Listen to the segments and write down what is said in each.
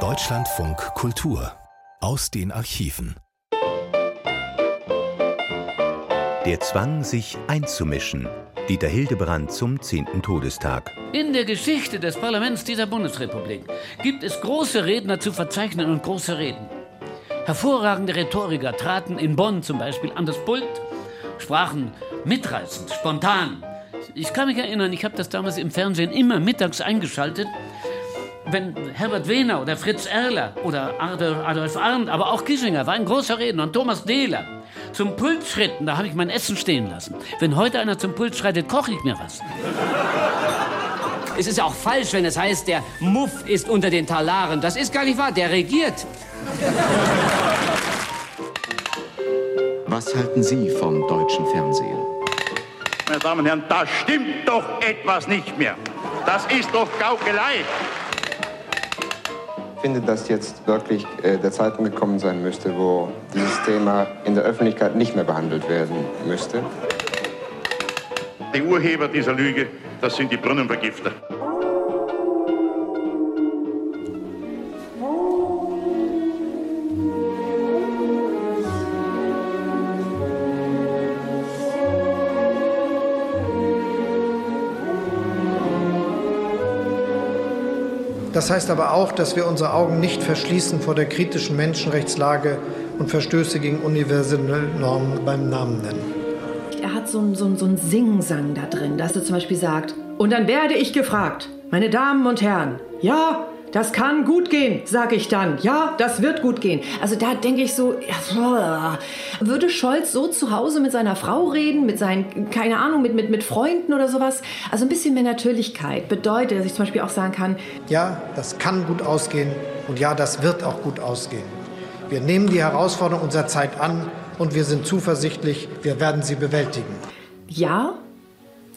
Deutschlandfunk Kultur aus den Archiven. Der Zwang, sich einzumischen. Dieter Hildebrand zum 10. Todestag. In der Geschichte des Parlaments dieser Bundesrepublik gibt es große Redner zu verzeichnen und große Reden. Hervorragende Rhetoriker traten in Bonn zum Beispiel an das Pult, sprachen mitreißend, spontan. Ich kann mich erinnern, ich habe das damals im Fernsehen immer mittags eingeschaltet wenn Herbert Wehner oder Fritz Erler oder Adolf Arndt, aber auch Kissinger war ein großer Redner und Thomas Dehler zum Pult schritten, da habe ich mein Essen stehen lassen. Wenn heute einer zum Pult schreitet, koche ich mir was. Es ist ja auch falsch, wenn es heißt, der Muff ist unter den Talaren. Das ist gar nicht wahr, der regiert. Was halten Sie vom deutschen Fernsehen? Meine Damen und Herren, da stimmt doch etwas nicht mehr. Das ist doch Gaukelei. Ich finde, dass jetzt wirklich äh, der Zeitpunkt gekommen sein müsste, wo dieses Thema in der Öffentlichkeit nicht mehr behandelt werden müsste. Die Urheber dieser Lüge, das sind die Brunnenvergifter. Das heißt aber auch, dass wir unsere Augen nicht verschließen vor der kritischen Menschenrechtslage und Verstöße gegen universelle Normen beim Namen nennen. Er hat so einen so so ein Singsang da drin, dass er zum Beispiel sagt, und dann werde ich gefragt, meine Damen und Herren, ja, das kann gut gehen, sage ich dann. Ja, das wird gut gehen. Also da denke ich so, würde Scholz so zu Hause mit seiner Frau reden, mit seinen, keine Ahnung, mit, mit, mit Freunden oder sowas? Also ein bisschen mehr Natürlichkeit bedeutet, dass ich zum Beispiel auch sagen kann, ja, das kann gut ausgehen und ja, das wird auch gut ausgehen. Wir nehmen die Herausforderung unserer Zeit an und wir sind zuversichtlich, wir werden sie bewältigen. Ja,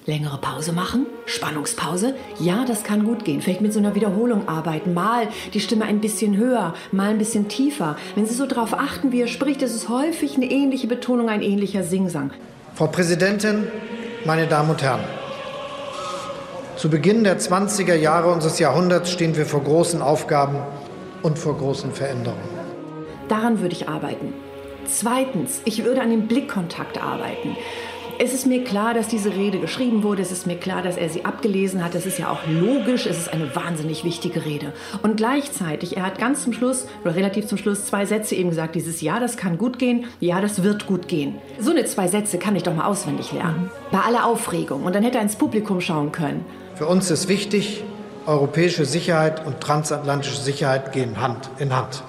längere Pause machen, Spannungspause. Ja, das kann gut gehen. Vielleicht mit so einer Wiederholung arbeiten. Mal die Stimme ein bisschen höher, mal ein bisschen tiefer. Wenn Sie so darauf achten, wie er spricht, ist es häufig eine ähnliche Betonung, ein ähnlicher Singsang. Frau Präsidentin, meine Damen und Herren. Zu Beginn der 20er Jahre unseres Jahrhunderts stehen wir vor großen Aufgaben und vor großen Veränderungen. Daran würde ich arbeiten. Zweitens, ich würde an dem Blickkontakt arbeiten. Es ist mir klar, dass diese Rede geschrieben wurde. Es ist mir klar, dass er sie abgelesen hat. Das ist ja auch logisch. Es ist eine wahnsinnig wichtige Rede. Und gleichzeitig, er hat ganz zum Schluss, oder relativ zum Schluss, zwei Sätze eben gesagt. Dieses Ja, das kann gut gehen. Ja, das wird gut gehen. So eine zwei Sätze kann ich doch mal auswendig lernen. Bei aller Aufregung. Und dann hätte er ins Publikum schauen können. Für uns ist wichtig, europäische Sicherheit und transatlantische Sicherheit gehen Hand in Hand.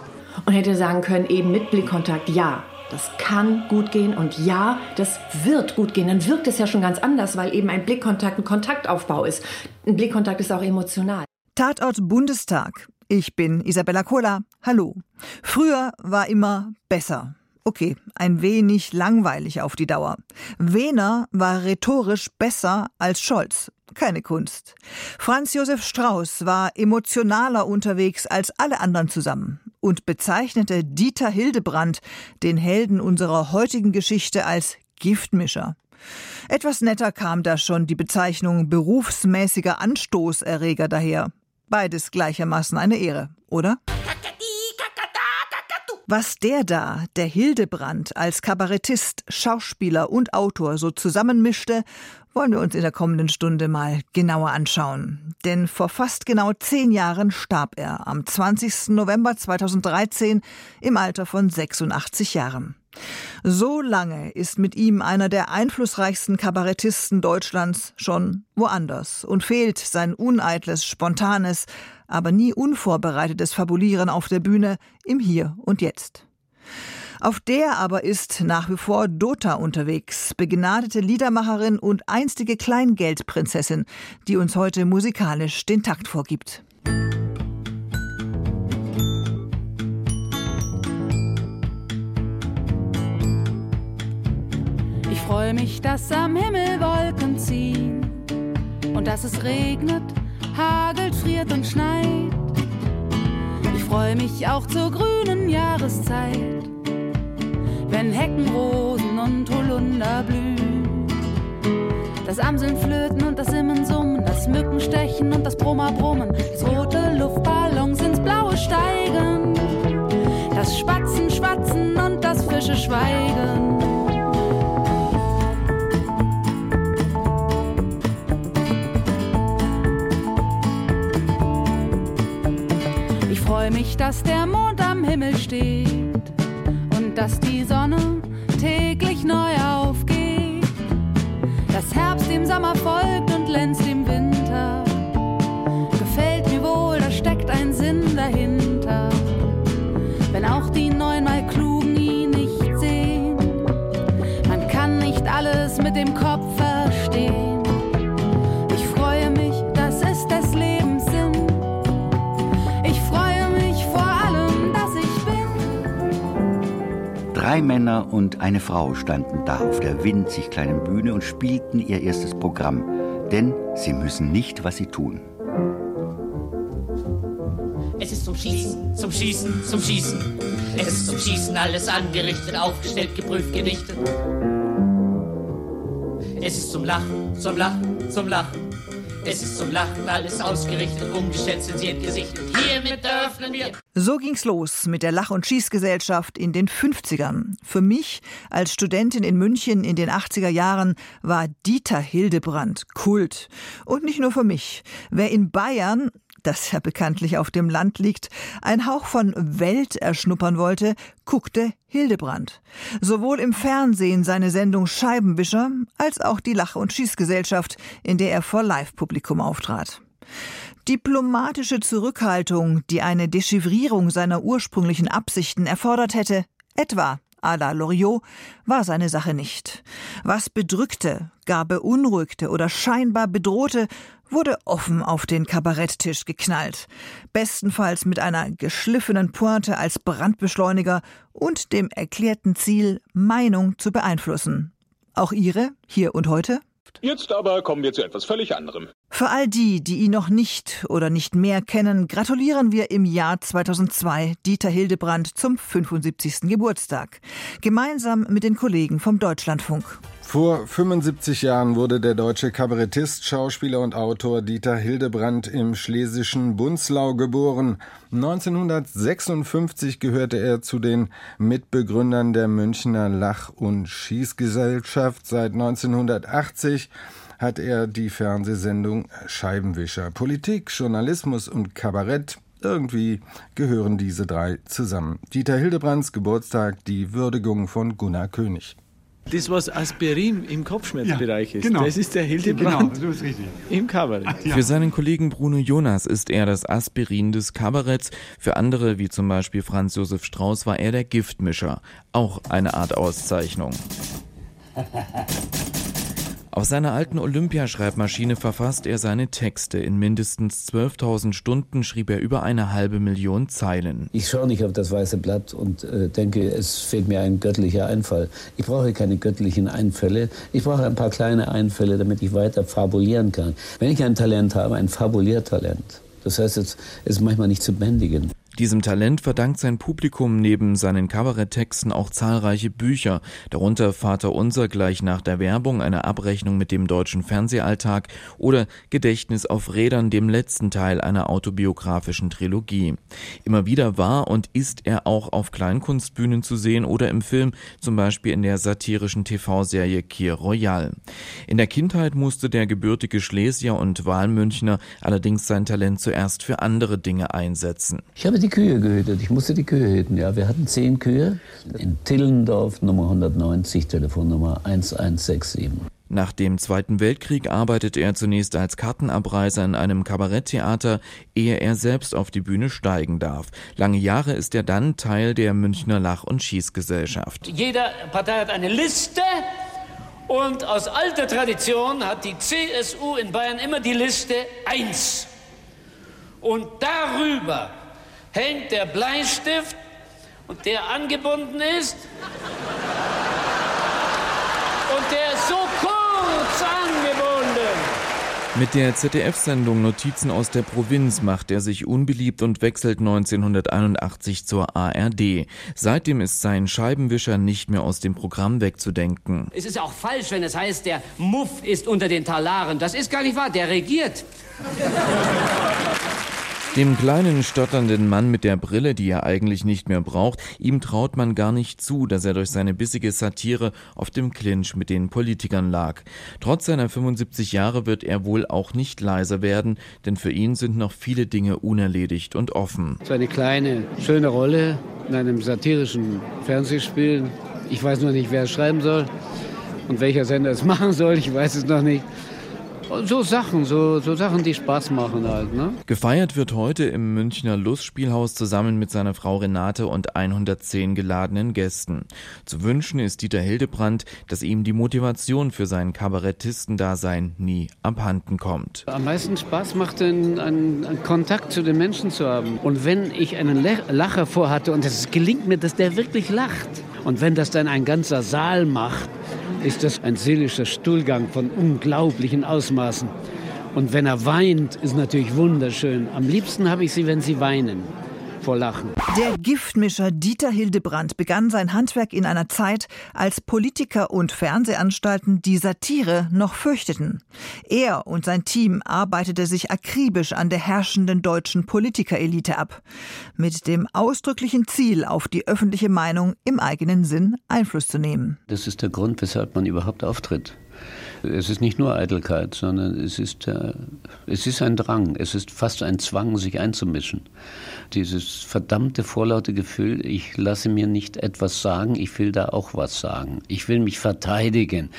Und hätte sagen können, eben mit Blickkontakt, ja, das kann gut gehen und ja, das wird gut gehen. Dann wirkt es ja schon ganz anders, weil eben ein Blickkontakt ein Kontaktaufbau ist. Ein Blickkontakt ist auch emotional. Tatort Bundestag. Ich bin Isabella Kola. Hallo. Früher war immer besser. Okay, ein wenig langweilig auf die Dauer. Wehner war rhetorisch besser als Scholz. Keine Kunst. Franz Josef Strauß war emotionaler unterwegs als alle anderen zusammen und bezeichnete Dieter Hildebrand, den Helden unserer heutigen Geschichte, als Giftmischer. Etwas netter kam da schon die Bezeichnung berufsmäßiger Anstoßerreger daher. Beides gleichermaßen eine Ehre, oder? Was der da, der Hildebrand, als Kabarettist, Schauspieler und Autor so zusammenmischte, wollen wir uns in der kommenden Stunde mal genauer anschauen. Denn vor fast genau zehn Jahren starb er am 20. November 2013 im Alter von 86 Jahren. So lange ist mit ihm einer der einflussreichsten Kabarettisten Deutschlands schon woanders und fehlt sein uneitles, spontanes, aber nie unvorbereitetes Fabulieren auf der Bühne im Hier und Jetzt. Auf der aber ist nach wie vor Dota unterwegs, begnadete Liedermacherin und einstige Kleingeldprinzessin, die uns heute musikalisch den Takt vorgibt. Ich freue mich, dass am Himmel Wolken ziehen und dass es regnet hagelt, friert und schneit. Ich freue mich auch zur grünen Jahreszeit, wenn Heckenrosen und Holunder blühen. Das Amseln flöten und das Simmen summen, das Mückenstechen und das Brummer brummen, das rote Luftballons ins Blaue steigen, das Spatzen schwatzen und das Fische schweigen. Ich freue mich, dass der Mond am Himmel steht und dass die Sonne täglich neu aufgeht. Dass Herbst dem Sommer folgt und glänzt im Drei Männer und eine Frau standen da auf der winzig kleinen Bühne und spielten ihr erstes Programm. Denn sie müssen nicht, was sie tun. Es ist zum Schießen, zum Schießen, zum Schießen. Es ist zum Schießen alles angerichtet, aufgestellt, geprüft, gedichtet. Es ist zum Lachen, zum Lachen, zum Lachen. Es ist zum Lachen alles ausgerichtet, umgestellt, zensiert, gesichtet. Hiermit eröffnen wir. So ging's los mit der Lach- und Schießgesellschaft in den 50ern. Für mich als Studentin in München in den 80er Jahren war Dieter Hildebrand Kult. Und nicht nur für mich. Wer in Bayern das ja bekanntlich auf dem Land liegt, ein Hauch von Welt erschnuppern wollte, guckte Hildebrand. Sowohl im Fernsehen seine Sendung Scheibenwischer, als auch die Lach- und Schießgesellschaft, in der er vor Live-Publikum auftrat. Diplomatische Zurückhaltung, die eine Dechiffrierung seiner ursprünglichen Absichten erfordert hätte, etwa à la Loriot, war seine Sache nicht. Was bedrückte, gar beunruhigte oder scheinbar bedrohte, wurde offen auf den Kabaretttisch geknallt. Bestenfalls mit einer geschliffenen Pointe als Brandbeschleuniger und dem erklärten Ziel, Meinung zu beeinflussen. Auch Ihre, hier und heute? Jetzt aber kommen wir zu etwas völlig anderem. Für all die, die ihn noch nicht oder nicht mehr kennen, gratulieren wir im Jahr 2002 Dieter Hildebrand zum 75. Geburtstag. Gemeinsam mit den Kollegen vom Deutschlandfunk. Vor 75 Jahren wurde der deutsche Kabarettist, Schauspieler und Autor Dieter Hildebrand im schlesischen Bunzlau geboren. 1956 gehörte er zu den Mitbegründern der Münchner Lach- und Schießgesellschaft. Seit 1980 hat er die Fernsehsendung Scheibenwischer. Politik, Journalismus und Kabarett irgendwie gehören diese drei zusammen. Dieter Hildebrands Geburtstag, die Würdigung von Gunnar König. Das, was Aspirin im Kopfschmerzbereich ist, genau. das ist der Hildebrand Genau, so ist richtig. im Kabarett. Für seinen Kollegen Bruno Jonas ist er das Aspirin des Kabaretts. Für andere, wie zum Beispiel Franz Josef Strauß, war er der Giftmischer. Auch eine Art Auszeichnung. Auf seiner alten Olympiaschreibmaschine verfasst er seine Texte. In mindestens 12.000 Stunden schrieb er über eine halbe Million Zeilen. Ich schaue nicht auf das weiße Blatt und äh, denke, es fehlt mir ein göttlicher Einfall. Ich brauche keine göttlichen Einfälle. Ich brauche ein paar kleine Einfälle, damit ich weiter fabulieren kann. Wenn ich ein Talent habe, ein Fabuliertalent. Das heißt, es ist manchmal nicht zu bändigen. Diesem Talent verdankt sein Publikum neben seinen Kabaretttexten auch zahlreiche Bücher, darunter Vater Unser gleich nach der Werbung, eine Abrechnung mit dem deutschen Fernsehalltag oder Gedächtnis auf Rädern, dem letzten Teil einer autobiografischen Trilogie. Immer wieder war und ist er auch auf Kleinkunstbühnen zu sehen oder im Film, zum Beispiel in der satirischen TV-Serie Kir Royal. In der Kindheit musste der gebürtige Schlesier und Wahlmünchner allerdings sein Talent zuerst für andere Dinge einsetzen. Ich habe die Kühe gehütet. Ich musste die Kühe hüten. Ja, wir hatten zehn Kühe in Tillendorf, Nummer 190, Telefonnummer 1167. Nach dem Zweiten Weltkrieg arbeitet er zunächst als Kartenabreiser in einem Kabaretttheater, ehe er selbst auf die Bühne steigen darf. Lange Jahre ist er dann Teil der Münchner Lach- und Schießgesellschaft. Jede Partei hat eine Liste und aus alter Tradition hat die CSU in Bayern immer die Liste 1. Und darüber hängt der Bleistift und der angebunden ist und der ist so kurz angebunden. Mit der ZDF-Sendung Notizen aus der Provinz macht er sich unbeliebt und wechselt 1981 zur ARD. Seitdem ist sein Scheibenwischer nicht mehr aus dem Programm wegzudenken. Es ist auch falsch, wenn es heißt, der Muff ist unter den Talaren. Das ist gar nicht wahr, der regiert. Dem kleinen stotternden Mann mit der Brille, die er eigentlich nicht mehr braucht, ihm traut man gar nicht zu, dass er durch seine bissige Satire auf dem Clinch mit den Politikern lag. Trotz seiner 75 Jahre wird er wohl auch nicht leiser werden, denn für ihn sind noch viele Dinge unerledigt und offen. So eine kleine, schöne Rolle in einem satirischen Fernsehspiel. Ich weiß noch nicht, wer es schreiben soll und welcher Sender es machen soll. Ich weiß es noch nicht. So Sachen, so, so Sachen, die Spaß machen halt. Ne? Gefeiert wird heute im Münchner Lustspielhaus zusammen mit seiner Frau Renate und 110 geladenen Gästen. Zu wünschen ist Dieter Hildebrandt, dass ihm die Motivation für sein Kabarettistendasein nie abhanden kommt. Am meisten Spaß macht einen, einen, einen Kontakt zu den Menschen zu haben. Und wenn ich einen Lacher vorhatte und es gelingt mir, dass der wirklich lacht, und wenn das dann ein ganzer Saal macht, ist das ein seelischer Stuhlgang von unglaublichen Ausmaßen. Und wenn er weint, ist natürlich wunderschön. Am liebsten habe ich sie, wenn sie weinen vor Lachen. Der Giftmischer Dieter Hildebrandt begann sein Handwerk in einer Zeit, als Politiker und Fernsehanstalten die Satire noch fürchteten. Er und sein Team arbeitete sich akribisch an der herrschenden deutschen Politikerelite ab, mit dem ausdrücklichen Ziel, auf die öffentliche Meinung im eigenen Sinn Einfluss zu nehmen. Das ist der Grund, weshalb man überhaupt auftritt. Es ist nicht nur Eitelkeit, sondern es ist, äh, es ist ein Drang, es ist fast ein Zwang, sich einzumischen. Dieses verdammte vorlaute Gefühl, ich lasse mir nicht etwas sagen, ich will da auch was sagen. Ich will mich verteidigen.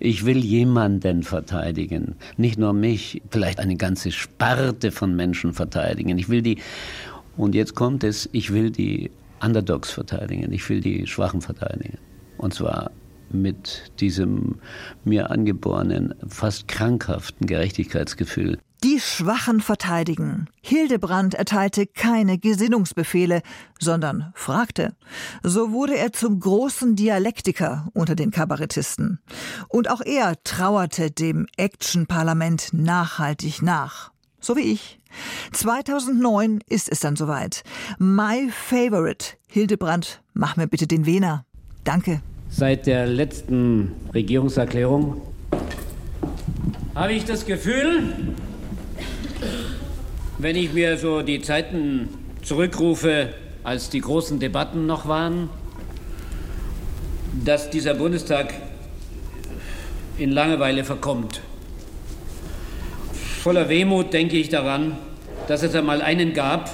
Ich will jemanden verteidigen. Nicht nur mich, vielleicht eine ganze Sparte von Menschen verteidigen. Ich will die, und jetzt kommt es, ich will die Underdogs verteidigen. Ich will die Schwachen verteidigen. Und zwar mit diesem mir angeborenen, fast krankhaften Gerechtigkeitsgefühl. Die Schwachen verteidigen. Hildebrand erteilte keine Gesinnungsbefehle, sondern fragte. So wurde er zum großen Dialektiker unter den Kabarettisten. Und auch er trauerte dem Action-Parlament nachhaltig nach. So wie ich. 2009 ist es dann soweit. My Favorite. Hildebrand, mach mir bitte den Wiener. Danke. Seit der letzten Regierungserklärung habe ich das Gefühl, wenn ich mir so die Zeiten zurückrufe, als die großen Debatten noch waren, dass dieser Bundestag in Langeweile verkommt. Voller Wehmut denke ich daran, dass es einmal einen gab,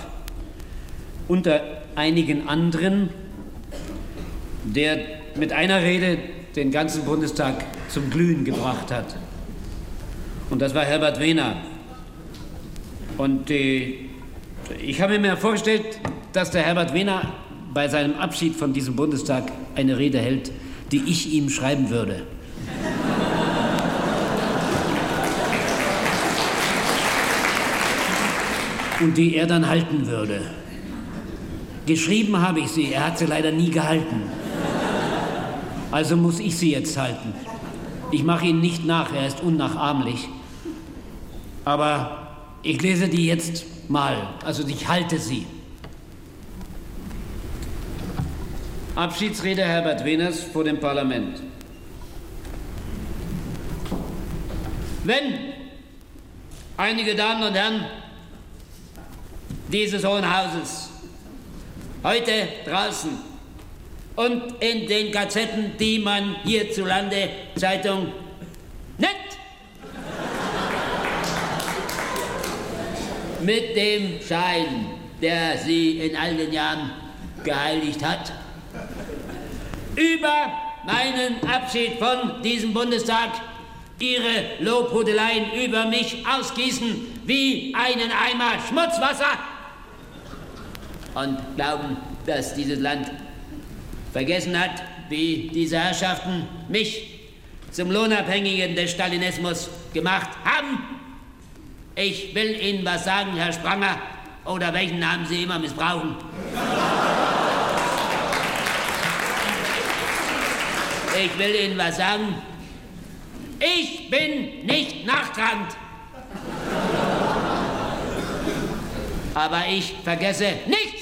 unter einigen anderen, der mit einer Rede den ganzen Bundestag zum Glühen gebracht hat. Und das war Herbert Wehner. Und äh, ich habe mir vorgestellt, dass der Herbert Wehner bei seinem Abschied von diesem Bundestag eine Rede hält, die ich ihm schreiben würde. Und die er dann halten würde. Geschrieben habe ich sie, er hat sie leider nie gehalten. Also muss ich sie jetzt halten. Ich mache ihn nicht nach, er ist unnachahmlich. Aber ich lese die jetzt mal, also ich halte sie. Abschiedsrede Herbert Wehners vor dem Parlament. Wenn einige Damen und Herren dieses Hohen Hauses heute draußen und in den Gazetten, die man hierzulande Zeitung nennt. Mit dem Schein, der sie in all den Jahren geheiligt hat, über meinen Abschied von diesem Bundestag ihre Lobhudeleien über mich ausgießen wie einen Eimer Schmutzwasser und glauben, dass dieses Land vergessen hat, wie diese Herrschaften mich zum Lohnabhängigen des Stalinismus gemacht haben. Ich will Ihnen was sagen, Herr Spranger, oder welchen Namen Sie immer missbrauchen. Ich will Ihnen was sagen. Ich bin nicht nachtragend. Aber ich vergesse nichts.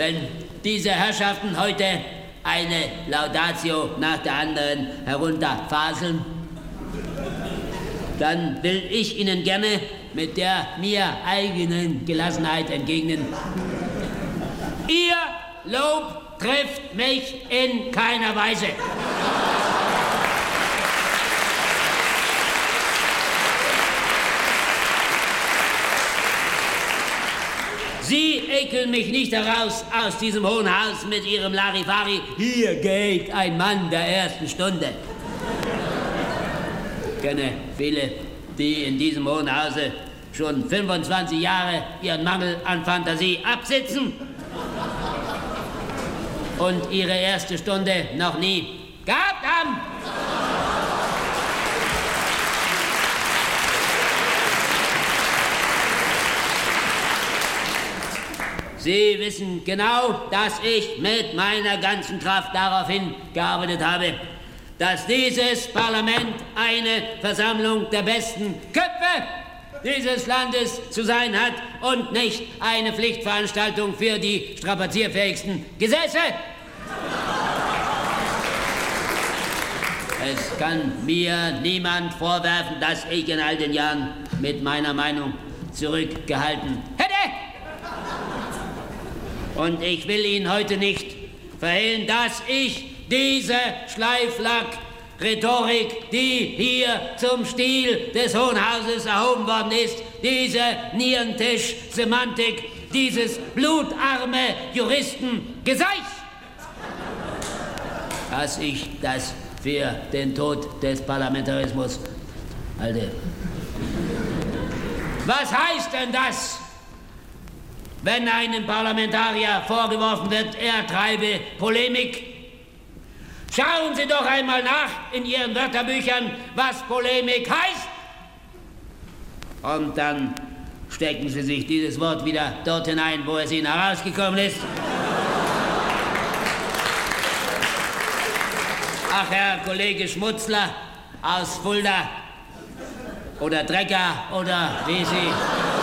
Wenn diese Herrschaften heute eine Laudatio nach der anderen herunterfaseln, dann will ich Ihnen gerne mit der mir eigenen Gelassenheit entgegnen. Ihr Lob trifft mich in keiner Weise. Sie ekeln mich nicht heraus aus diesem hohen Haus mit Ihrem Larifari. Hier geht ein Mann der ersten Stunde. Ich kenne viele, die in diesem hohen Hause schon 25 Jahre ihren Mangel an Fantasie absitzen und ihre erste Stunde noch nie gehabt haben. Sie wissen genau, dass ich mit meiner ganzen Kraft darauf hingearbeitet habe, dass dieses Parlament eine Versammlung der besten Köpfe dieses Landes zu sein hat und nicht eine Pflichtveranstaltung für die strapazierfähigsten Gesetze. Es kann mir niemand vorwerfen, dass ich in all den Jahren mit meiner Meinung zurückgehalten hätte. Und ich will Ihnen heute nicht verhehlen, dass ich diese Schleiflack-Rhetorik, die hier zum Stil des Hohen Hauses erhoben worden ist, diese Nierentisch-Semantik, dieses blutarme Juristengeseich, dass ich das für den Tod des Parlamentarismus halte. Was heißt denn das? Wenn einem Parlamentarier vorgeworfen wird, er treibe Polemik. Schauen Sie doch einmal nach in Ihren Wörterbüchern, was Polemik heißt. Und dann stecken Sie sich dieses Wort wieder dort hinein, wo es Ihnen herausgekommen ist. Ach, Herr Kollege Schmutzler aus Fulda oder Drecker oder wie Sie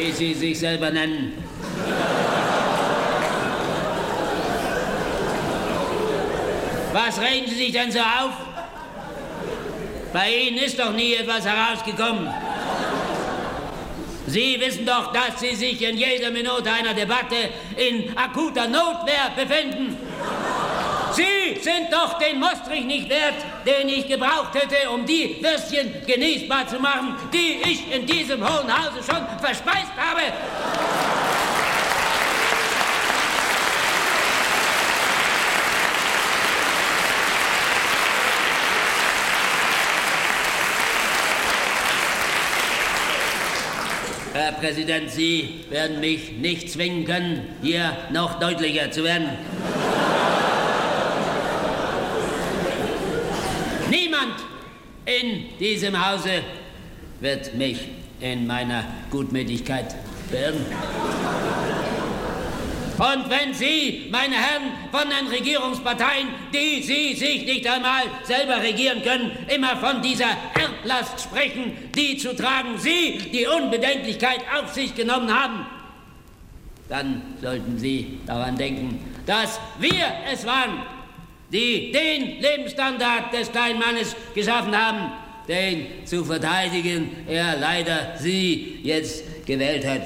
wie Sie sich selber nennen. Was regen Sie sich denn so auf? Bei Ihnen ist doch nie etwas herausgekommen. Sie wissen doch, dass Sie sich in jeder Minute einer Debatte in akuter Notwehr befinden. Sie sind doch den Mostrich nicht wert, den ich gebraucht hätte, um die Würstchen genießbar zu machen, die ich in diesem hohen Hause schon verspeist habe. Herr Präsident, Sie werden mich nicht zwingen können, hier noch deutlicher zu werden. Niemand in diesem Hause wird mich in meiner Gutmütigkeit beirren. Und wenn Sie, meine Herren von den Regierungsparteien, die Sie sich nicht einmal selber regieren können, immer von dieser Erblast sprechen, die zu tragen Sie die Unbedenklichkeit auf sich genommen haben, dann sollten Sie daran denken, dass wir es waren, die den Lebensstandard des kleinen Mannes geschaffen haben, den zu verteidigen er leider Sie jetzt gewählt hat.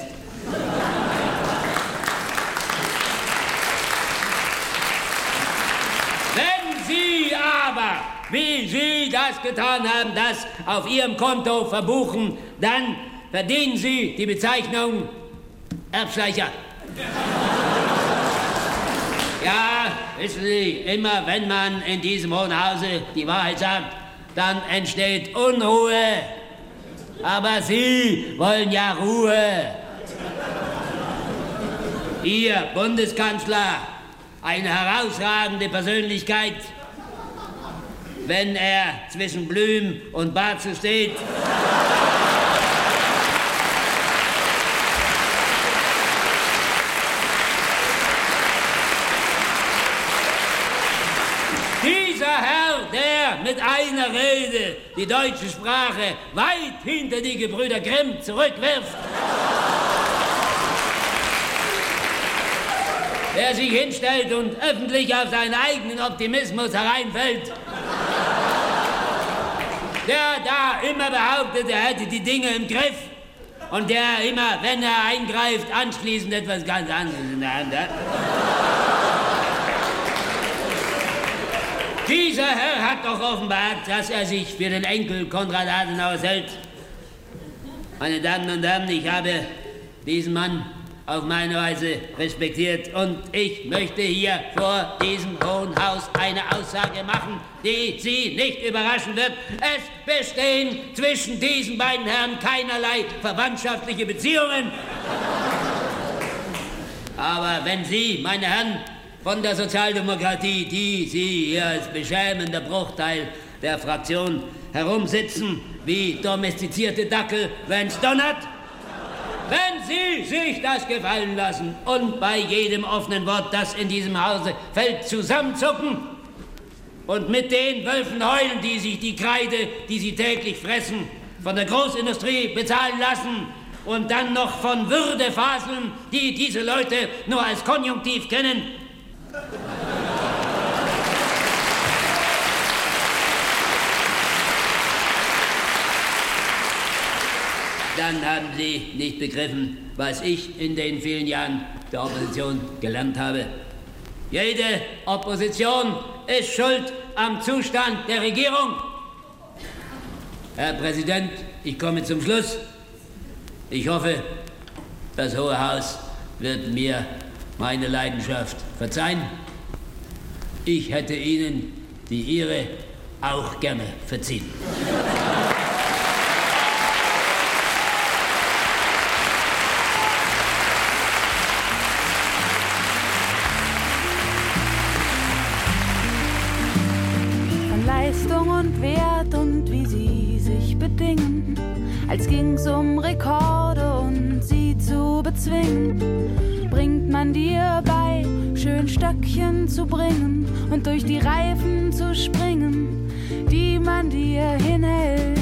Wenn Sie aber, wie Sie das getan haben, das auf Ihrem Konto verbuchen, dann verdienen Sie die Bezeichnung Erbschleicher. Ja, wissen Sie, immer wenn man in diesem Hohen Hause die Wahrheit sagt, dann entsteht Unruhe. Aber Sie wollen ja Ruhe. Ihr Bundeskanzler, eine herausragende Persönlichkeit, wenn er zwischen Blüm und Barzel steht. Dieser Herr, der mit einer Rede die deutsche Sprache weit hinter die Gebrüder Grimm zurückwirft. Wer sich hinstellt und öffentlich auf seinen eigenen Optimismus hereinfällt, der da immer behauptet, er hätte die Dinge im Griff und der immer, wenn er eingreift, anschließend etwas ganz anderes in der Hand hat. Dieser Herr hat doch offenbart, dass er sich für den Enkel Konrad Adenauers hält. Meine Damen und Herren, ich habe diesen Mann auf meine Weise respektiert und ich möchte hier vor diesem Hohen Haus eine Aussage machen, die Sie nicht überraschen wird. Es bestehen zwischen diesen beiden Herren keinerlei verwandtschaftliche Beziehungen. Aber wenn Sie, meine Herren von der Sozialdemokratie, die Sie hier als beschämender Bruchteil der Fraktion herumsitzen, wie domestizierte Dackel, wenn's donnert, wenn Sie sich das gefallen lassen und bei jedem offenen Wort, das in diesem Hause fällt, zusammenzucken und mit den Wölfen heulen, die sich die Kreide, die sie täglich fressen, von der Großindustrie bezahlen lassen und dann noch von Würde faseln, die diese Leute nur als Konjunktiv kennen, dann haben Sie nicht begriffen, was ich in den vielen Jahren der Opposition gelernt habe. Jede Opposition ist schuld am Zustand der Regierung. Herr Präsident, ich komme zum Schluss. Ich hoffe, das Hohe Haus wird mir meine Leidenschaft verzeihen. Ich hätte Ihnen die Ihre auch gerne verziehen. Leistung und Wert und wie sie sich bedingen, als ging's um Rekorde und sie zu bezwingen, bringt man dir bei, schön Stöckchen zu bringen und durch die Reifen zu springen, die man dir hinhält.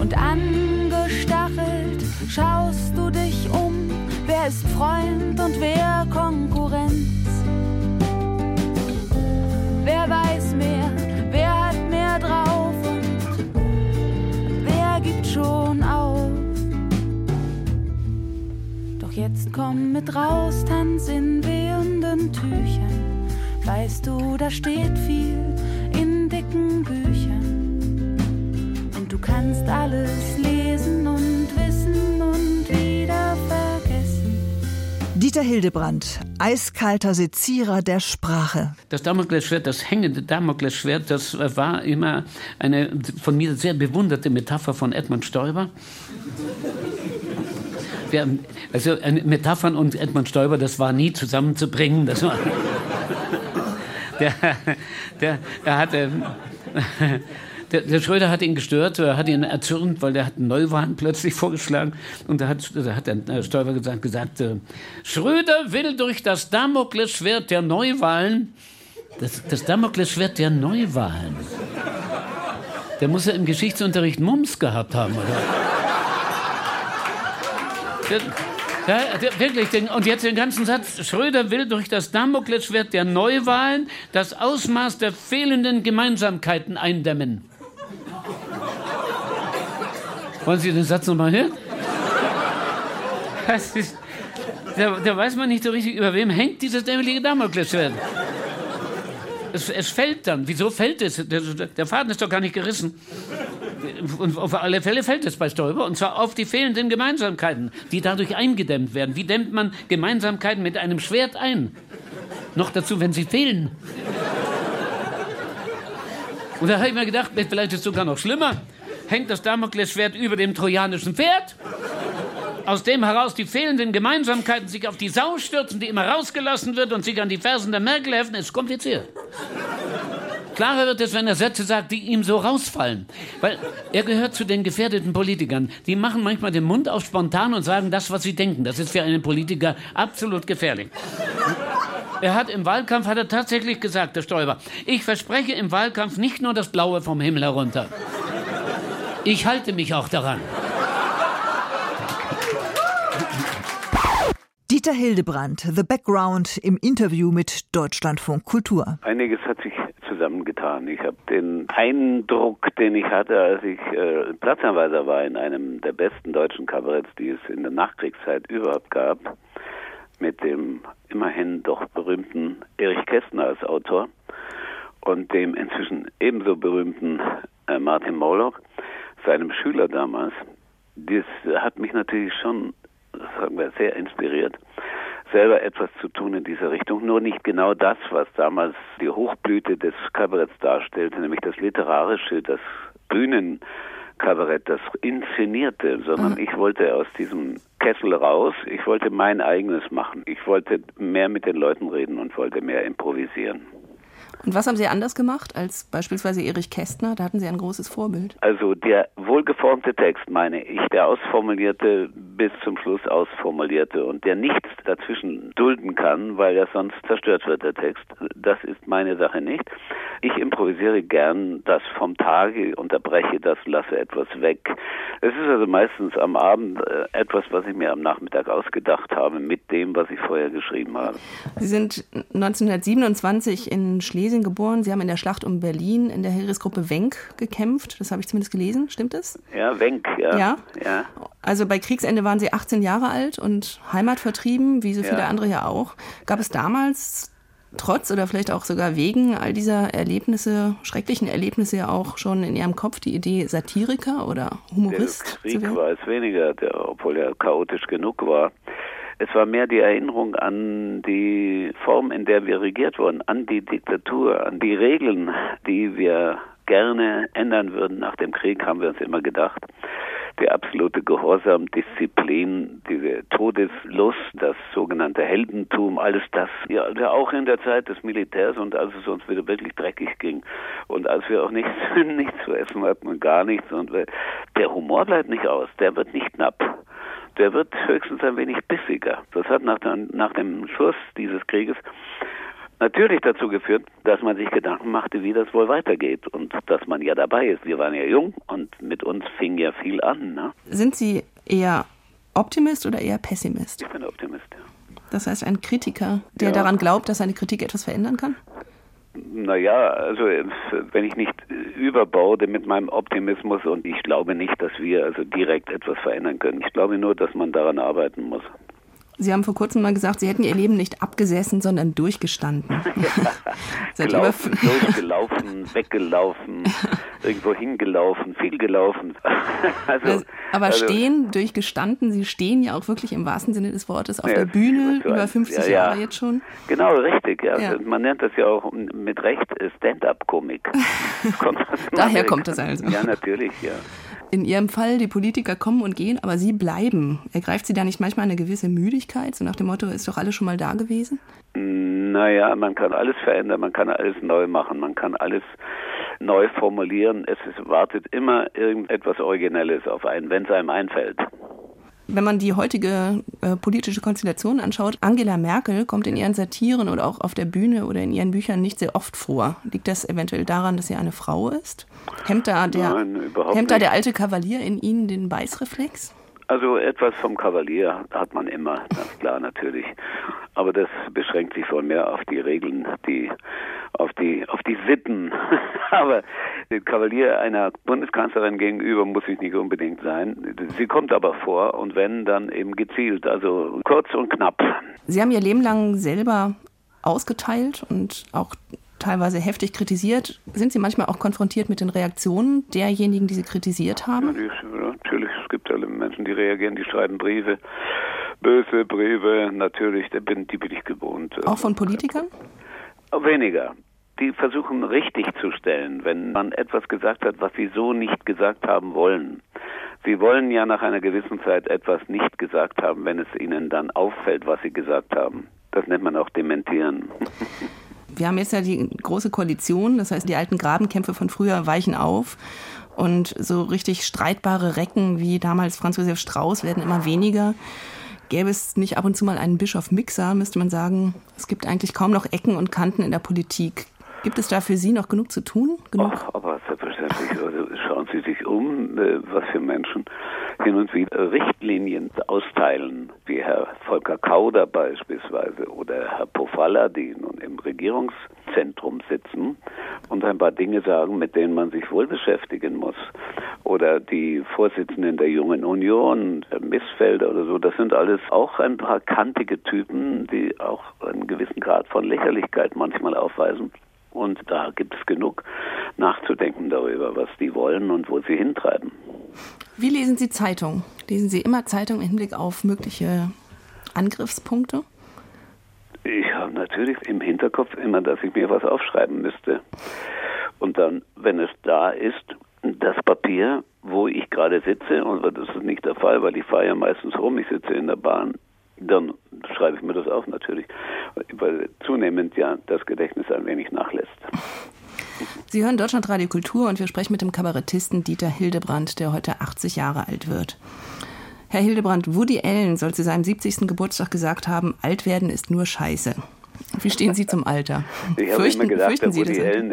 Und angestachelt schaust du wer ist Freund und wer Konkurrenz. Wer weiß mehr, wer hat mehr drauf und wer gibt schon auf. Doch jetzt komm mit raus, tanz in wehenden Tüchern. Weißt du, da steht viel in dicken Büchern. Und du kannst alles lesen Dieter Hildebrand, eiskalter Sezierer der Sprache. Das Damoklesschwert, das hängende Damoklesschwert, das war immer eine von mir sehr bewunderte Metapher von Edmund Stoiber. Wir, also äh, Metaphern und Edmund Stoiber, das war nie zusammenzubringen. Das war der, der, er hatte, der, der Schröder hat ihn gestört, er hat ihn erzürnt, weil der hat Neuwahlen plötzlich vorgeschlagen. Und da hat, da hat der Stoiber gesagt, gesagt äh, Schröder will durch das Damoklesschwert der Neuwahlen, das, das Damoklesschwert der Neuwahlen, der muss ja im Geschichtsunterricht Mums gehabt haben, oder? Der, ja, wirklich. Und jetzt den ganzen Satz. Schröder will durch das Damoklesschwert der Neuwahlen das Ausmaß der fehlenden Gemeinsamkeiten eindämmen. Wollen Sie den Satz nochmal hören? Das ist, da, da, weiß man nicht so richtig, über wem hängt dieses dämliche Damoklesschwert. Es, es, fällt dann. Wieso fällt es? Der, der Faden ist doch gar nicht gerissen. Und auf alle Fälle fällt es bei Stoiber, und zwar auf die fehlenden Gemeinsamkeiten, die dadurch eingedämmt werden. Wie dämmt man Gemeinsamkeiten mit einem Schwert ein? Noch dazu, wenn sie fehlen. Und da habe ich mir gedacht, vielleicht ist es sogar noch schlimmer. Hängt das Damoklesschwert über dem trojanischen Pferd? Aus dem heraus die fehlenden Gemeinsamkeiten sich auf die Sau stürzen, die immer rausgelassen wird und sich an die Fersen der Merkel heften, ist kompliziert. Klarer wird es, wenn er Sätze sagt, die ihm so rausfallen. Weil er gehört zu den gefährdeten Politikern. Die machen manchmal den Mund auf spontan und sagen das, was sie denken. Das ist für einen Politiker absolut gefährlich. Er hat im Wahlkampf, hat er tatsächlich gesagt, der Stoiber, ich verspreche im Wahlkampf nicht nur das Blaue vom Himmel herunter. Ich halte mich auch daran. Dieter Hildebrand, The Background im Interview mit Deutschlandfunk Kultur. Einiges hat sich zusammengetan. Ich habe den Eindruck, den ich hatte, als ich äh, Platzanweiser war in einem der besten deutschen Kabaretts, die es in der Nachkriegszeit überhaupt gab, mit dem immerhin doch berühmten Erich Kästner als Autor und dem inzwischen ebenso berühmten äh, Martin Moloch, seinem Schüler damals. Das hat mich natürlich schon sagen wir, sehr inspiriert, selber etwas zu tun in dieser Richtung. Nur nicht genau das, was damals die Hochblüte des Kabaretts darstellte, nämlich das Literarische, das Bühnenkabarett, das Inszenierte, sondern mhm. ich wollte aus diesem Kessel raus. Ich wollte mein eigenes machen. Ich wollte mehr mit den Leuten reden und wollte mehr improvisieren. Und was haben Sie anders gemacht als beispielsweise Erich Kästner? Da hatten Sie ein großes Vorbild. Also der wohlgeformte Text, meine ich, der ausformulierte, bis zum Schluss ausformulierte und der nichts dazwischen dulden kann, weil er sonst zerstört wird, der Text. Das ist meine Sache nicht. Ich improvisiere gern das vom Tage, unterbreche das, lasse etwas weg. Es ist also meistens am Abend äh, etwas, was ich mir am Nachmittag ausgedacht habe mit dem, was ich vorher geschrieben habe. Sie sind 1927 in Schlesien geboren. Sie haben in der Schlacht um Berlin in der Heeresgruppe Wenk gekämpft. Das habe ich zumindest gelesen. Stimmt das? Ja, Wenk, ja. ja. ja. Also bei Kriegsende waren Sie 18 Jahre alt und heimatvertrieben, wie so viele ja. andere ja auch. Gab es damals trotz oder vielleicht auch sogar wegen all dieser Erlebnisse, schrecklichen Erlebnisse ja auch schon in Ihrem Kopf die Idee, Satiriker oder Humorist der Krieg zu werden? war es weniger, der, obwohl er chaotisch genug war. Es war mehr die Erinnerung an die Form, in der wir regiert wurden, an die Diktatur, an die Regeln, die wir gerne ändern würden nach dem Krieg, haben wir uns immer gedacht. Die absolute Gehorsam, Disziplin, diese Todeslust, das sogenannte Heldentum, alles das, ja, auch in der Zeit des Militärs und als es uns wieder wirklich dreckig ging und als wir auch nichts, nichts zu essen hatten gar nichts und der Humor bleibt nicht aus, der wird nicht knapp der wird höchstens ein wenig bissiger. Das hat nach, nach dem Schluss dieses Krieges natürlich dazu geführt, dass man sich Gedanken machte, wie das wohl weitergeht und dass man ja dabei ist. Wir waren ja jung und mit uns fing ja viel an. Ne? Sind Sie eher Optimist oder eher Pessimist? Ich bin Optimist, ja. Das heißt, ein Kritiker, der ja. daran glaubt, dass seine Kritik etwas verändern kann? Naja, also wenn ich nicht überbaude mit meinem Optimismus und ich glaube nicht, dass wir also direkt etwas verändern können. Ich glaube nur, dass man daran arbeiten muss. Sie haben vor kurzem mal gesagt, Sie hätten Ihr Leben nicht abgesessen, sondern durchgestanden. Ja, gelaufen, durchgelaufen, weggelaufen, irgendwo hingelaufen, viel gelaufen. also, aber also, stehen, durchgestanden, Sie stehen ja auch wirklich im wahrsten Sinne des Wortes auf ja, der Bühne, über 50 ja, Jahre jetzt schon. Genau, richtig. Ja. Man nennt das ja auch mit Recht Stand-up-Komik. Daher kommt das also. Ja, natürlich, ja in Ihrem Fall, die Politiker kommen und gehen, aber Sie bleiben. Ergreift Sie da nicht manchmal eine gewisse Müdigkeit, so nach dem Motto, ist doch alles schon mal da gewesen? Naja, man kann alles verändern, man kann alles neu machen, man kann alles neu formulieren. Es wartet immer irgendetwas Originelles auf einen, wenn es einem einfällt. Wenn man die heutige äh, politische Konstellation anschaut, Angela Merkel kommt in ihren Satiren oder auch auf der Bühne oder in ihren Büchern nicht sehr oft vor. Liegt das eventuell daran, dass sie eine Frau ist? Hemmt da der, Nein, hemmt da der alte Kavalier in Ihnen den Beißreflex? Also etwas vom Kavalier hat man immer, ganz klar natürlich. Aber das beschränkt sich wohl mehr auf die Regeln, die auf die auf die Sitten. aber der Kavalier einer Bundeskanzlerin gegenüber muss ich nicht unbedingt sein. Sie kommt aber vor und wenn dann eben gezielt, also kurz und knapp. Sie haben Ihr Leben lang selber ausgeteilt und auch teilweise heftig kritisiert. Sind Sie manchmal auch konfrontiert mit den Reaktionen derjenigen, die Sie kritisiert haben? Ja, natürlich, es gibt alle Menschen, die reagieren, die schreiben Briefe, böse Briefe, natürlich, die bin, die bin ich gewohnt. Auch von Politikern? Weniger. Die versuchen richtig zu stellen, wenn man etwas gesagt hat, was sie so nicht gesagt haben wollen. Sie wollen ja nach einer gewissen Zeit etwas nicht gesagt haben, wenn es ihnen dann auffällt, was sie gesagt haben. Das nennt man auch dementieren. Wir haben jetzt ja die große Koalition, das heißt, die alten Grabenkämpfe von früher weichen auf. Und so richtig streitbare Recken wie damals Franz Josef Strauß werden immer weniger. Gäbe es nicht ab und zu mal einen Bischof Mixer, müsste man sagen, es gibt eigentlich kaum noch Ecken und Kanten in der Politik. Gibt es da für Sie noch genug zu tun? Genug? Ach, aber selbstverständlich also schauen Sie sich um, äh, was für Menschen hin und wieder Richtlinien austeilen, wie Herr Volker Kauder beispielsweise oder Herr Pofalla, die nun im Regierungszentrum sitzen und ein paar Dinge sagen, mit denen man sich wohl beschäftigen muss. Oder die Vorsitzenden der Jungen Union, Herr Missfelder oder so, das sind alles auch ein paar kantige Typen, die auch einen gewissen Grad von Lächerlichkeit manchmal aufweisen. Und da gibt es genug nachzudenken darüber, was die wollen und wo sie hintreiben. Wie lesen Sie Zeitung? Lesen Sie immer Zeitung im Hinblick auf mögliche Angriffspunkte? Ich habe natürlich im Hinterkopf immer, dass ich mir was aufschreiben müsste. Und dann, wenn es da ist, das Papier, wo ich gerade sitze, und das ist nicht der Fall, weil ich fahre ja meistens rum, ich sitze in der Bahn, dann schreibe ich mir das auf natürlich, weil zunehmend ja das Gedächtnis ein wenig nachlässt. Sie hören Deutschlandradio Kultur und wir sprechen mit dem Kabarettisten Dieter Hildebrand, der heute 80 Jahre alt wird. Herr Hildebrand, Woody Allen soll zu seinem 70. Geburtstag gesagt haben, alt werden ist nur Scheiße. Wie stehen Sie zum Alter? Ich habe immer gedacht, der Woody Allen,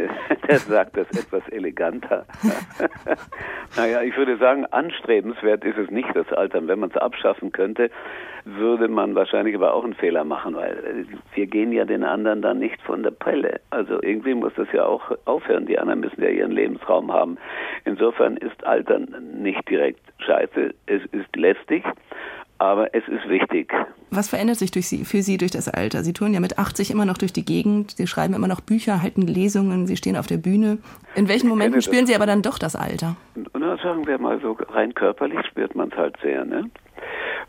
der sagt das etwas eleganter. naja, ich würde sagen, anstrebenswert ist es nicht, das Alter. Wenn man es abschaffen könnte, würde man wahrscheinlich aber auch einen Fehler machen, weil wir gehen ja den anderen dann nicht von der Pelle. Also irgendwie muss das ja auch aufhören. Die anderen müssen ja ihren Lebensraum haben. Insofern ist Altern nicht direkt scheiße, es ist lästig. Aber es ist wichtig. Was verändert sich durch Sie, für Sie durch das Alter? Sie touren ja mit 80 immer noch durch die Gegend, Sie schreiben immer noch Bücher, halten Lesungen, Sie stehen auf der Bühne. In welchen Momenten spüren Sie aber dann doch das Alter? Na, sagen wir mal so, rein körperlich spürt man es halt sehr. Ne?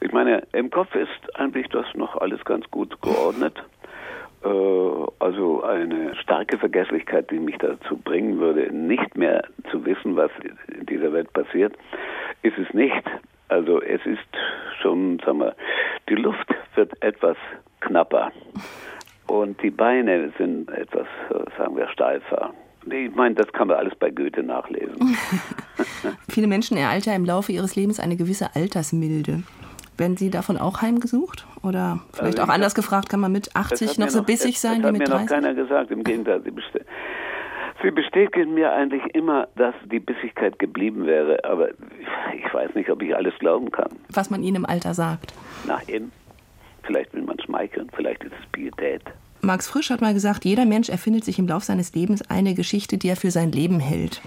Ich meine, im Kopf ist eigentlich das noch alles ganz gut geordnet. Äh, also eine starke Vergesslichkeit, die mich dazu bringen würde, nicht mehr zu wissen, was in dieser Welt passiert, ist es nicht. Also es ist schon, sagen wir, die Luft wird etwas knapper und die Beine sind etwas, sagen wir, steifer. Ich meine, das kann man alles bei Goethe nachlesen. Viele Menschen eraltern im Laufe ihres Lebens eine gewisse Altersmilde. Werden Sie davon auch heimgesucht? Oder vielleicht also auch anders gefragt, kann man mit 80 noch so noch, bissig sein wie mit 30? Das hat mir noch keiner gesagt, im Gegenteil. Sie bestätigen mir eigentlich immer, dass die Bissigkeit geblieben wäre, aber ich weiß nicht, ob ich alles glauben kann. Was man Ihnen im Alter sagt. Na eben. Vielleicht will man schmeicheln, vielleicht ist es Pietät. Max Frisch hat mal gesagt, jeder Mensch erfindet sich im Laufe seines Lebens eine Geschichte, die er für sein Leben hält.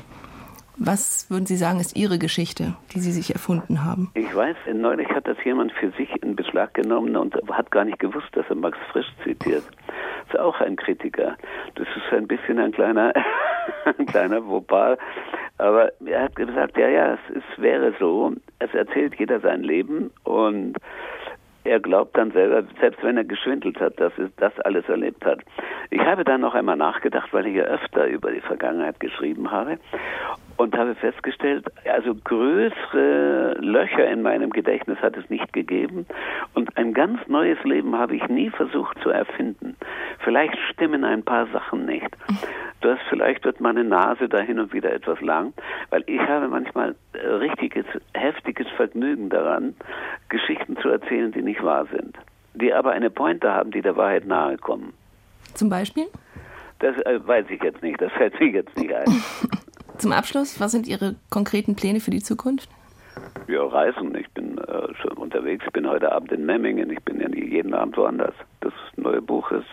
Was würden Sie sagen, ist Ihre Geschichte, die Sie sich erfunden haben? Ich weiß, neulich hat das jemand für sich in Beschlag genommen und hat gar nicht gewusst, dass er Max Frisch zitiert. Das ist auch ein Kritiker. Das ist ein bisschen ein kleiner, ein kleiner Vopal. Aber er hat gesagt, ja, ja, es, es wäre so. Es erzählt jeder sein Leben und er glaubt dann selber, selbst wenn er geschwindelt hat, dass er das alles erlebt hat. Ich habe dann noch einmal nachgedacht, weil ich ja öfter über die Vergangenheit geschrieben habe und habe festgestellt, also größere Löcher in meinem Gedächtnis hat es nicht gegeben und ein ganz neues Leben habe ich nie versucht zu erfinden. Vielleicht stimmen ein paar Sachen nicht. Das vielleicht wird meine Nase da hin und wieder etwas lang, weil ich habe manchmal richtiges, heftiges Vergnügen daran, Geschichten zu erzählen, die nicht wahr sind, die aber eine Pointe haben, die der Wahrheit nahe kommen. Zum Beispiel? Das äh, weiß ich jetzt nicht, das fällt mir jetzt nicht ein. Zum Abschluss, was sind Ihre konkreten Pläne für die Zukunft? Ja, reisen. Ich bin äh, schon unterwegs. Ich bin heute Abend in Memmingen. Ich bin ja nie jeden Abend woanders. Das neue Buch ist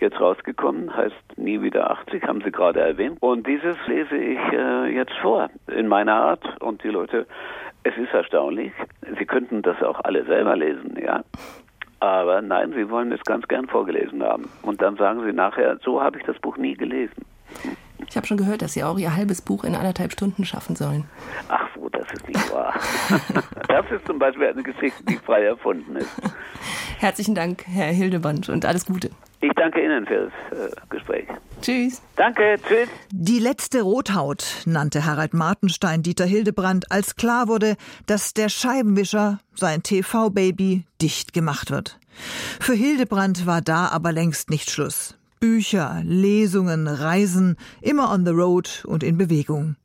jetzt rausgekommen, heißt Nie wieder 80, haben Sie gerade erwähnt. Und dieses lese ich äh, jetzt vor, in meiner Art. Und die Leute, es ist erstaunlich. Sie könnten das auch alle selber lesen, ja. Aber nein, sie wollen es ganz gern vorgelesen haben. Und dann sagen sie nachher, so habe ich das Buch nie gelesen. Ich habe schon gehört, dass Sie auch Ihr halbes Buch in anderthalb Stunden schaffen sollen. Ach so, das ist nicht wahr. das ist zum Beispiel eine Geschichte, die frei erfunden ist. Herzlichen Dank, Herr Hildeband, und alles Gute. Ich danke Ihnen für das äh, Gespräch. Tschüss. Danke, tschüss. Die letzte Rothaut nannte Harald Martenstein Dieter Hildebrand, als klar wurde, dass der Scheibenwischer, sein TV-Baby, dicht gemacht wird. Für Hildebrand war da aber längst nicht Schluss. Bücher, Lesungen, Reisen, immer on the road und in Bewegung.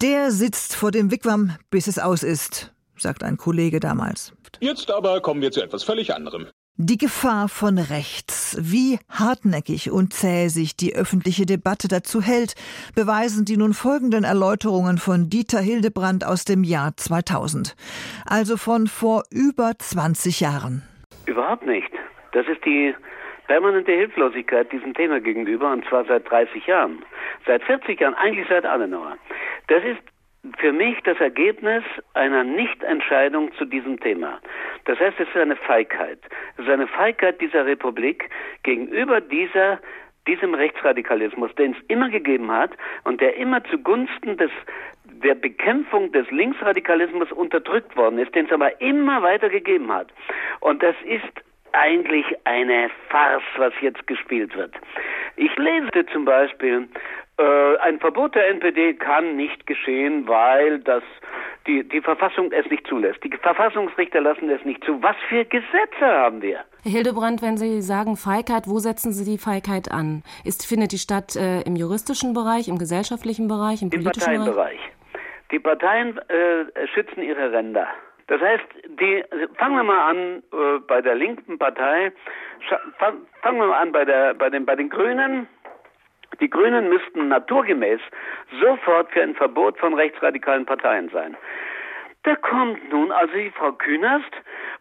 Der sitzt vor dem Wigwam, bis es aus ist, sagt ein Kollege damals. Jetzt aber kommen wir zu etwas völlig anderem. Die Gefahr von rechts, wie hartnäckig und zäh sich die öffentliche Debatte dazu hält, beweisen die nun folgenden Erläuterungen von Dieter Hildebrand aus dem Jahr 2000, also von vor über 20 Jahren. Überhaupt nicht. Das ist die permanente Hilflosigkeit diesem Thema gegenüber, und zwar seit 30 Jahren. Seit 40 Jahren, eigentlich seit Adenauer. Das ist für mich das Ergebnis einer Nichtentscheidung zu diesem Thema. Das heißt, es ist eine Feigheit. Es ist eine Feigheit dieser Republik gegenüber dieser diesem Rechtsradikalismus, den es immer gegeben hat und der immer zugunsten des der Bekämpfung des Linksradikalismus unterdrückt worden ist, den es aber immer weiter gegeben hat. Und das ist eigentlich eine Farce, was jetzt gespielt wird. Ich lese zum Beispiel, äh, ein Verbot der NPD kann nicht geschehen, weil das die, die Verfassung es nicht zulässt. Die Verfassungsrichter lassen es nicht zu. Was für Gesetze haben wir? Herr Hildebrand, wenn Sie sagen Feigheit, wo setzen Sie die Feigheit an? Ist, findet die statt äh, im juristischen Bereich, im gesellschaftlichen Bereich, im politischen Im Parteienbereich? Die Parteien äh, schützen ihre Ränder. Das heißt, die, fangen wir mal an äh, bei der linken Partei, fangen wir mal an bei, der, bei, den, bei den Grünen. Die Grünen müssten naturgemäß sofort für ein Verbot von rechtsradikalen Parteien sein. Da kommt nun also die Frau Künast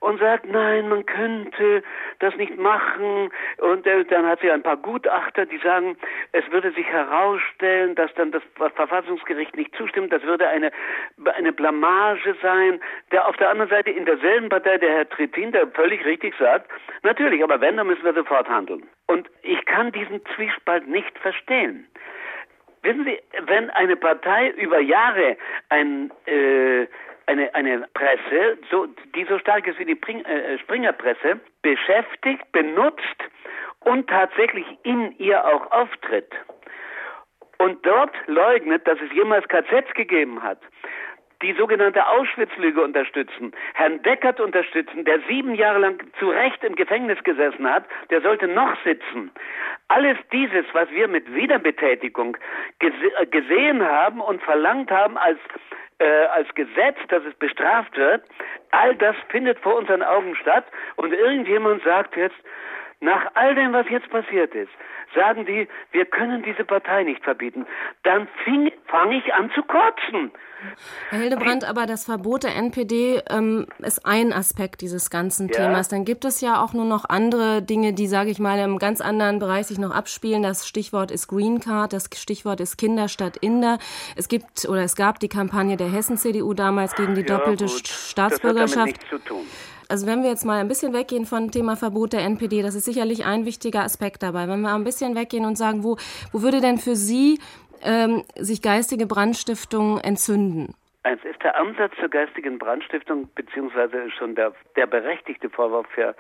und sagt, nein, man könnte das nicht machen. Und äh, dann hat sie ein paar Gutachter, die sagen, es würde sich herausstellen, dass dann das Verfassungsgericht nicht zustimmt. Das würde eine, eine Blamage sein. Der auf der anderen Seite in derselben Partei, der Herr Trittin, der völlig richtig sagt, natürlich, aber wenn, dann müssen wir sofort handeln. Und ich kann diesen Zwiespalt nicht verstehen. Wissen Sie, wenn eine Partei über Jahre ein äh, eine, eine Presse, so, die so stark ist wie die Pring, äh, Springerpresse, beschäftigt, benutzt und tatsächlich in ihr auch auftritt. Und dort leugnet, dass es jemals KZs gegeben hat die sogenannte Auschwitz-Lüge unterstützen, Herrn Deckert unterstützen, der sieben Jahre lang zu Recht im Gefängnis gesessen hat, der sollte noch sitzen. Alles dieses, was wir mit Wiederbetätigung gese äh, gesehen haben und verlangt haben als äh, als Gesetz, dass es bestraft wird, all das findet vor unseren Augen statt. Und irgendjemand sagt jetzt, nach all dem, was jetzt passiert ist, sagen die, wir können diese Partei nicht verbieten. Dann fange ich an zu kotzen. Herr Hildebrand, aber das Verbot der NPD ähm, ist ein Aspekt dieses ganzen ja. Themas. Dann gibt es ja auch nur noch andere Dinge, die, sage ich mal, im ganz anderen Bereich sich noch abspielen. Das Stichwort ist Green Card, das Stichwort ist Kinder statt Inder. Es gibt oder es gab die Kampagne der Hessen-CDU damals gegen die ja, doppelte gut. Staatsbürgerschaft. Das hat damit nichts zu tun. Also wenn wir jetzt mal ein bisschen weggehen von Thema Verbot der NPD, das ist sicherlich ein wichtiger Aspekt dabei. Wenn wir ein bisschen weggehen und sagen, wo, wo würde denn für Sie ähm, sich geistige Brandstiftung entzünden? Eins ist der Ansatz zur geistigen Brandstiftung, beziehungsweise schon der, der berechtigte Vorwurf für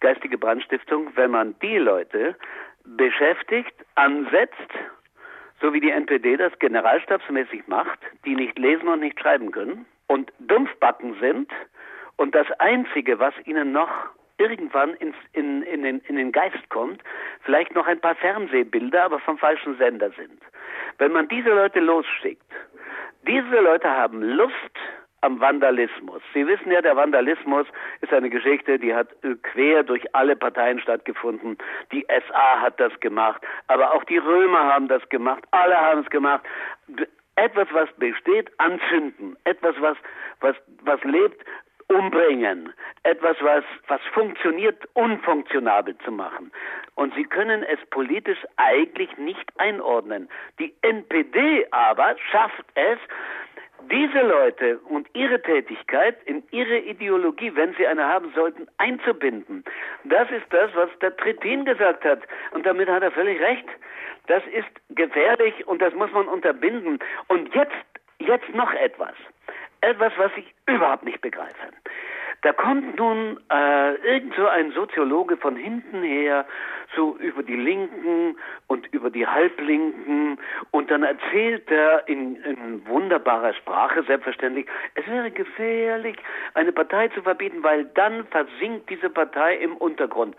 geistige Brandstiftung, wenn man die Leute beschäftigt, ansetzt, so wie die NPD das generalstabsmäßig macht, die nicht lesen und nicht schreiben können und dumpfbacken sind und das Einzige, was ihnen noch irgendwann ins, in, in, den, in den Geist kommt, vielleicht noch ein paar Fernsehbilder, aber vom falschen Sender sind. Wenn man diese Leute losschickt, diese Leute haben Lust am Vandalismus. Sie wissen ja, der Vandalismus ist eine Geschichte, die hat quer durch alle Parteien stattgefunden. Die SA hat das gemacht, aber auch die Römer haben das gemacht, alle haben es gemacht. Etwas, was besteht, anzünden. Etwas, was, was, was lebt, umbringen, etwas, was, was funktioniert, unfunktionabel zu machen. Und sie können es politisch eigentlich nicht einordnen. Die NPD aber schafft es, diese Leute und ihre Tätigkeit in ihre Ideologie, wenn sie eine haben sollten, einzubinden. Das ist das, was der Trittin gesagt hat. Und damit hat er völlig recht. Das ist gefährlich und das muss man unterbinden. Und jetzt, jetzt noch etwas etwas, was ich überhaupt nicht begreife. Da kommt nun äh, irgend so ein Soziologe von hinten her, so über die Linken und über die Halblinken und dann erzählt er in, in wunderbarer Sprache selbstverständlich, es wäre gefährlich, eine Partei zu verbieten, weil dann versinkt diese Partei im Untergrund.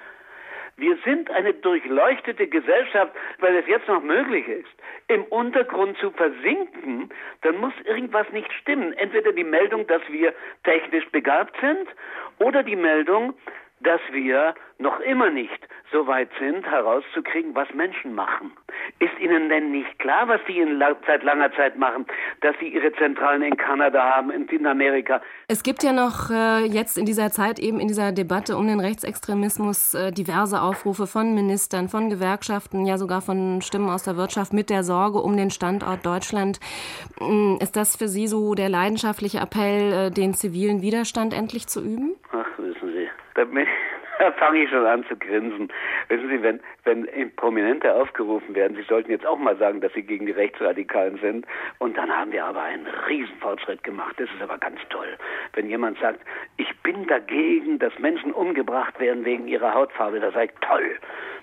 Wir sind eine durchleuchtete Gesellschaft, weil es jetzt noch möglich ist, im Untergrund zu versinken, dann muss irgendwas nicht stimmen. Entweder die Meldung, dass wir technisch begabt sind, oder die Meldung, dass wir noch immer nicht so weit sind, herauszukriegen, was Menschen machen. Ist Ihnen denn nicht klar, was die in la seit langer Zeit machen, dass sie ihre Zentralen in Kanada haben, in Amerika? Es gibt ja noch äh, jetzt in dieser Zeit eben in dieser Debatte um den Rechtsextremismus äh, diverse Aufrufe von Ministern, von Gewerkschaften, ja sogar von Stimmen aus der Wirtschaft mit der Sorge um den Standort Deutschland. Ähm, ist das für Sie so der leidenschaftliche Appell, äh, den zivilen Widerstand endlich zu üben? Ach, da da fange ich schon an zu grinsen. Wissen Sie, wenn, wenn Prominente aufgerufen werden, sie sollten jetzt auch mal sagen, dass sie gegen die Rechtsradikalen sind. Und dann haben wir aber einen Riesenfortschritt gemacht. Das ist aber ganz toll. Wenn jemand sagt, ich bin dagegen, dass Menschen umgebracht werden wegen ihrer Hautfarbe, da sage ich, toll.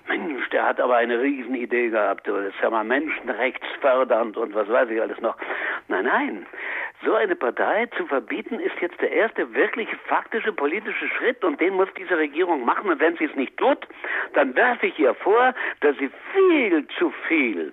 Mensch, der hat aber eine Riesenidee gehabt. Das ist ja mal menschenrechtsfördernd und was weiß ich alles noch. Nein, nein. So eine Partei zu verbieten, ist jetzt der erste wirkliche faktische politische Schritt und den muss diese Regierung machen. Und wenn sie es nicht tut, dann werfe ich ihr vor, dass sie viel zu viel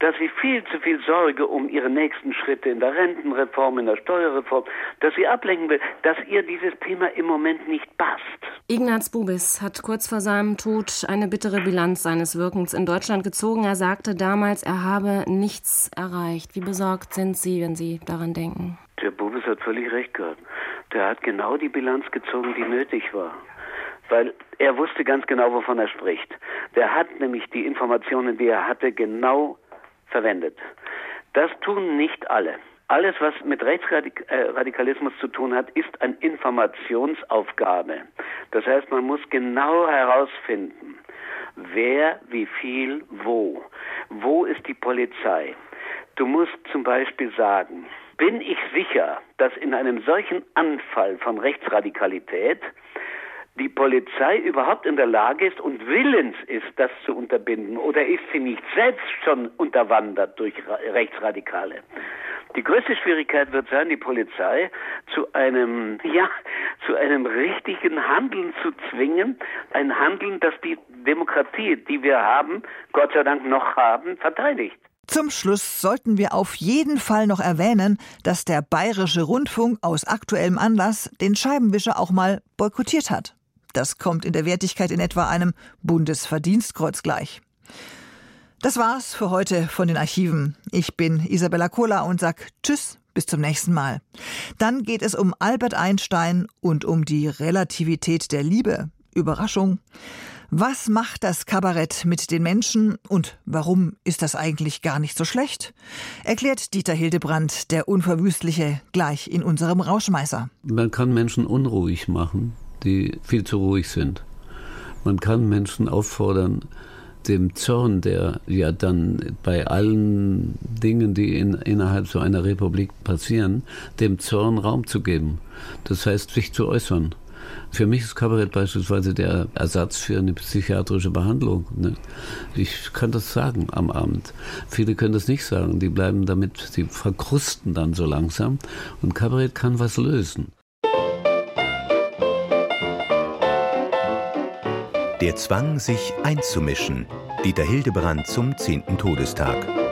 dass sie viel zu viel Sorge um ihre nächsten Schritte in der Rentenreform, in der Steuerreform, dass sie ablenken will, dass ihr dieses Thema im Moment nicht passt. Ignaz Bubis hat kurz vor seinem Tod eine bittere Bilanz seines Wirkens in Deutschland gezogen. Er sagte damals, er habe nichts erreicht. Wie besorgt sind Sie, wenn Sie daran denken? Der Bubis hat völlig recht gehabt. Der hat genau die Bilanz gezogen, die nötig war weil er wusste ganz genau, wovon er spricht. Der hat nämlich die Informationen, die er hatte, genau verwendet. Das tun nicht alle. Alles, was mit Rechtsradikalismus zu tun hat, ist eine Informationsaufgabe. Das heißt, man muss genau herausfinden, wer, wie viel, wo. Wo ist die Polizei? Du musst zum Beispiel sagen, bin ich sicher, dass in einem solchen Anfall von Rechtsradikalität die Polizei überhaupt in der Lage ist und willens ist, das zu unterbinden? Oder ist sie nicht selbst schon unterwandert durch Rechtsradikale? Die größte Schwierigkeit wird sein, die Polizei zu einem, ja, zu einem richtigen Handeln zu zwingen. Ein Handeln, das die Demokratie, die wir haben, Gott sei Dank noch haben, verteidigt. Zum Schluss sollten wir auf jeden Fall noch erwähnen, dass der Bayerische Rundfunk aus aktuellem Anlass den Scheibenwischer auch mal boykottiert hat. Das kommt in der Wertigkeit in etwa einem Bundesverdienstkreuz gleich. Das war's für heute von den Archiven. Ich bin Isabella Kohler und sag Tschüss, bis zum nächsten Mal. Dann geht es um Albert Einstein und um die Relativität der Liebe. Überraschung. Was macht das Kabarett mit den Menschen und warum ist das eigentlich gar nicht so schlecht? Erklärt Dieter Hildebrand, der Unverwüstliche, gleich in unserem Rauschmeißer. Man kann Menschen unruhig machen die viel zu ruhig sind. Man kann Menschen auffordern, dem Zorn, der ja dann bei allen Dingen, die in, innerhalb so einer Republik passieren, dem Zorn Raum zu geben. Das heißt, sich zu äußern. Für mich ist Kabarett beispielsweise der Ersatz für eine psychiatrische Behandlung. Ne? Ich kann das sagen am Abend. Viele können das nicht sagen. Die bleiben damit, sie verkrusten dann so langsam. Und Kabarett kann was lösen. Der Zwang, sich einzumischen. Dieter Hildebrand zum 10. Todestag.